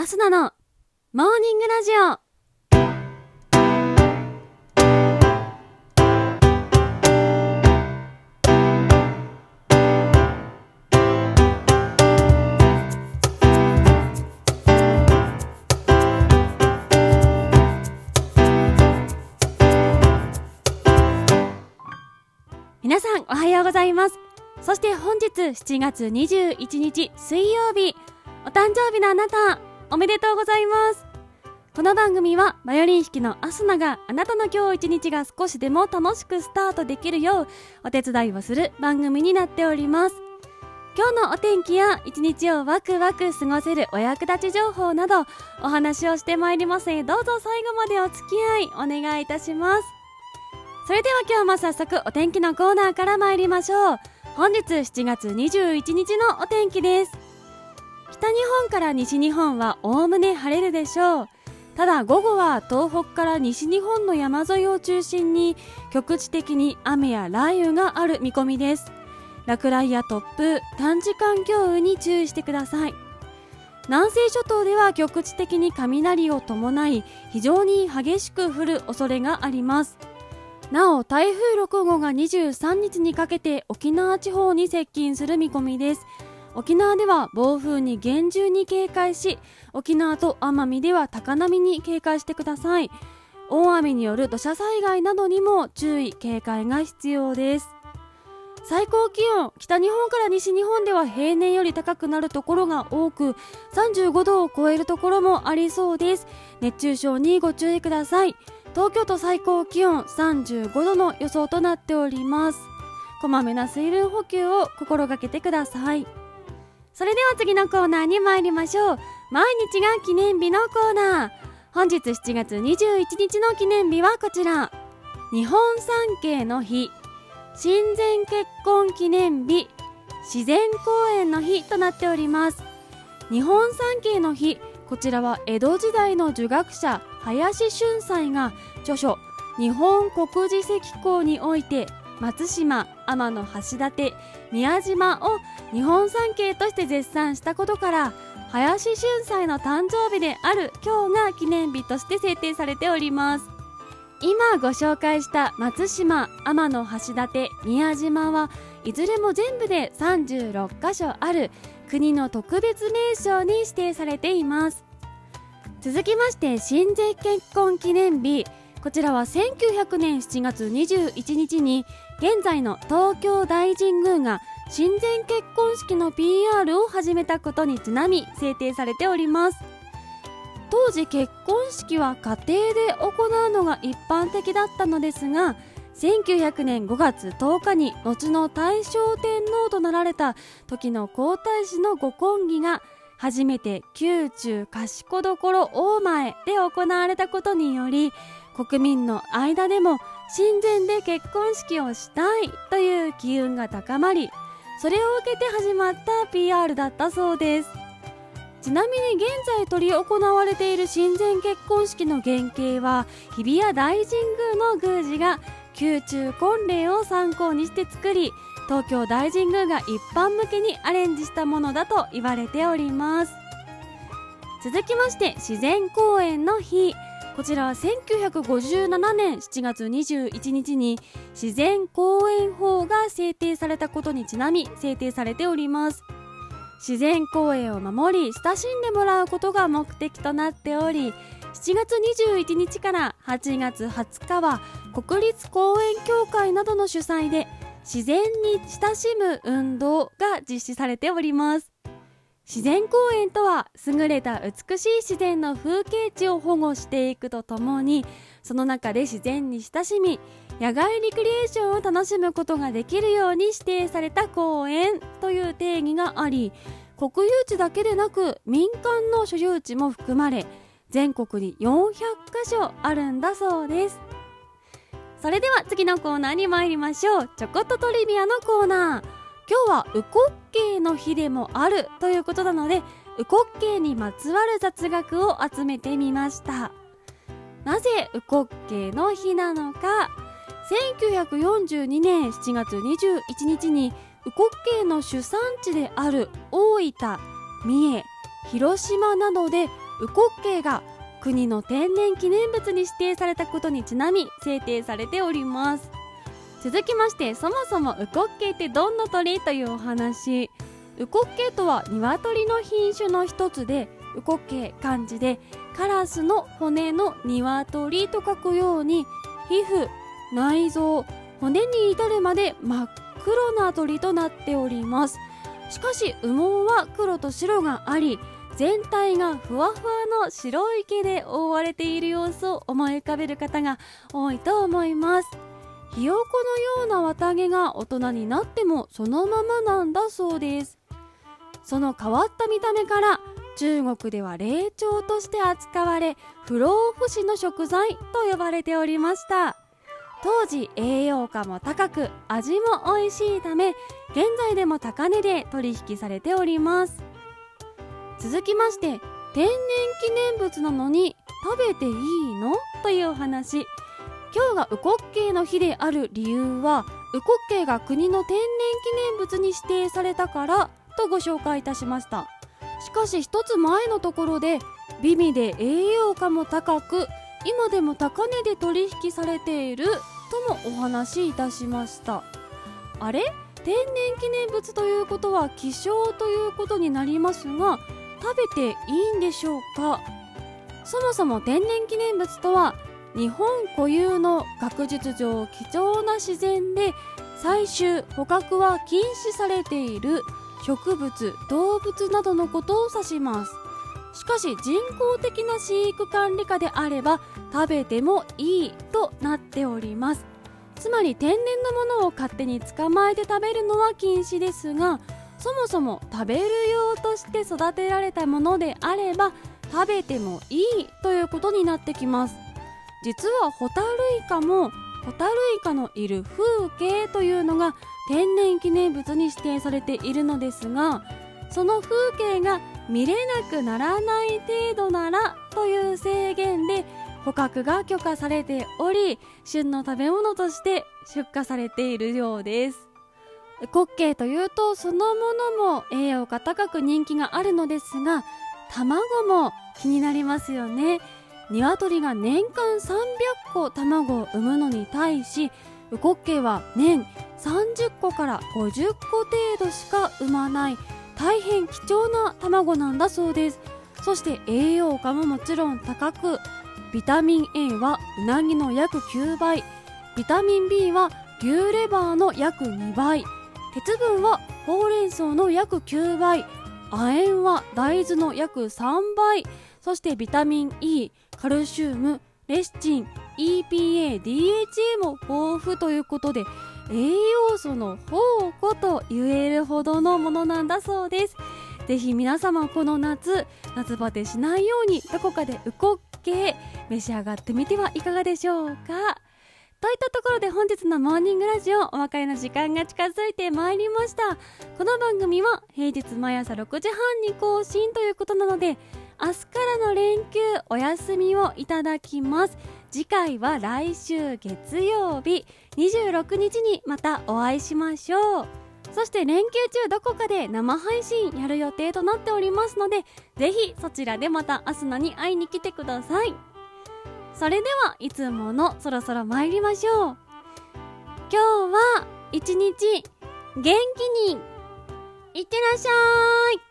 アスナのモーニングラジオ。皆さんおはようございます。そして本日7月21日水曜日。お誕生日のあなた。おめでとうございます。この番組はバイオリン弾きのアスナがあなたの今日一日が少しでも楽しくスタートできるようお手伝いをする番組になっております。今日のお天気や一日をワクワク過ごせるお役立ち情報などお話をしてまいります。のでどうぞ最後までお付き合いお願いいたします。それでは今日も早速お天気のコーナーから参りましょう。本日7月21日のお天気です。北日本から西日本はおおむね晴れるでしょう。ただ午後は東北から西日本の山沿いを中心に局地的に雨や雷雨がある見込みです。落雷や突風短時間強雨に注意してください。南西諸島では局地的に雷を伴い非常に激しく降る恐れがあります。なお台風6号が23日にかけて沖縄地方に接近する見込みです。沖縄では暴風に厳重に警戒し沖縄と奄美では高波に警戒してください。大雨による土砂災害などにも注意警戒が必要です。最高気温北日本から西日本では平年より高くなるところが多く35度を超えるところもありそうです。熱中症にご注意ください。東京都最高気温35度の予想となっております。こまめな水分補給を心がけてください。それでは次のコーナーに参りましょう。毎日が記念日のコーナー。本日7月21日の記念日はこちら。日本三景の日。親善結婚記念日。自然公園の日となっております。日本三景の日。こちらは江戸時代の儒学者林俊斎が著書日本国字石膏において松島天橋立宮島を日本三景として絶賛したことから林俊斎の誕生日である今日が記念日として制定されております。今ご紹介した松島天橋立宮島はいずれも全部で36カ所ある国の特別名勝に指定されています。続きまして親善結婚記念日。こちらは1900年7月21日に現在の東京大神宮が親善結婚式の PR を始めたことにちなみ制定されております。当時結婚式は家庭で行うのが一般的だったのですが1900年5月10日に後の大正天皇となられた時の皇太子のご婚儀が初めて宮中賢所大前で行われたことにより国民の間でも親善で結婚式をしたいという機運が高まりそれを受けて始まった PR だったそうです。ちなみに現在執り行われている親善結婚式の原型は日比谷大神宮の宮司が宮中婚礼を参考にして作り東京大神宮が一般向けにアレンジしたものだと言われております。続きまして自然公園の日。こちらは1957年7月21日に自然公園法が制定されたことにちなみ制定されております。自然公園を守り親しんでもらうことが目的となっており7月21日から8月20日は国立公園協会などの主催で自然に親しむ運動が実施されております。自然公園とは優れた美しい自然の風景地を保護していくとともにその中で自然に親しみ野外リクリエーションを楽しむことができるように指定された公園という定義があり国有地だけでなく民間の所有地も含まれ全国に400カ所あるんだそうです。それでは次のコーナーに参りましょう。ちょこっとトリビアのコーナー。今日はウコッケイの日でもあるということなのでウコッケイにまつわる雑学を集めてみました。なぜウコッケイの日なのか。1942年7月21日にウコッケイの主産地である大分三重広島などでウコッケイが国の天然記念物に指定されたことにちなみ制定されております。続きましてそもそもウコッケイってどんな鳥？というお話。ウコッケイとは鶏の品種の一つでウコッケイ漢字でカラスの骨の鶏と書くように皮膚内臓骨に至るまで真っ黒な鳥となっております。しかし羽毛は黒と白があり全体がふわふわの白い毛で覆われている様子を思い浮かべる方が多いと思います。ひよこのような綿毛が大人になってもそのままなんだそうです。その変わった見た目から中国では霊長として扱われ不老不死の食材と呼ばれておりました。当時栄養価も高く味も美味しいため現在でも高値で取引されております。続きまして天然記念物なのに食べていいの？というお話。今日がウコッケイの日である理由はウコッケイが国の天然記念物に指定されたからとご紹介いたしました。しかし一つ前のところで美味で栄養価も高く今でも高値で取引されているともお話しいたしました。あれ？天然記念物ということは希少ということになりますが食べていいんでしょうか？そもそも天然記念物とは日本固有の学術上貴重な自然で採集捕獲は禁止されている植物動物などのことを指します。しかし人工的な飼育管理下であれば食べてもいいとなっております。つまり天然のものを勝手に捕まえて食べるのは禁止ですがそもそも食べる用として育てられたものであれば食べてもいいということになってきます。実はホタルイカもホタルイカのいる風景というのが天然記念物に指定されているのですがその風景が見れなくならない程度ならという制限で捕獲が許可されており旬の食べ物として出荷されているようです。滑稽というとそのものも栄養価高く人気があるのですが卵も気になりますよね。鶏が年間300個卵を産むのに対しウコッケイは年30個から50個程度しか産まない大変貴重な卵なんだそうです。そして栄養価ももちろん高くビタミン A はうなぎの約9倍。ビタミン B は牛レバーの約2倍。鉄分はほうれん草の約9倍。亜鉛は大豆の約3倍。そしてビタミン E カルシウムレシチン EPA、DHA も豊富ということで栄養素の宝庫と言えるほどのものなんだそうです。ぜひ皆様この夏夏バテしないようにどこかでウコッケ召し上がってみてはいかがでしょうか。といったところで本日のモーニングラジオお別れの時間が近づいてまいりました。この番組は平日毎朝6時半に更新ということなので明日からの連休お休みをいただきます。次回は来週月曜日。26日にまたお会いしましょう。そして連休中どこかで生配信やる予定となっておりますのでぜひそちらでまたアスナに会いに来てください。それではいつものそろそろ参りましょう。今日は一日元気にいってらっしゃい。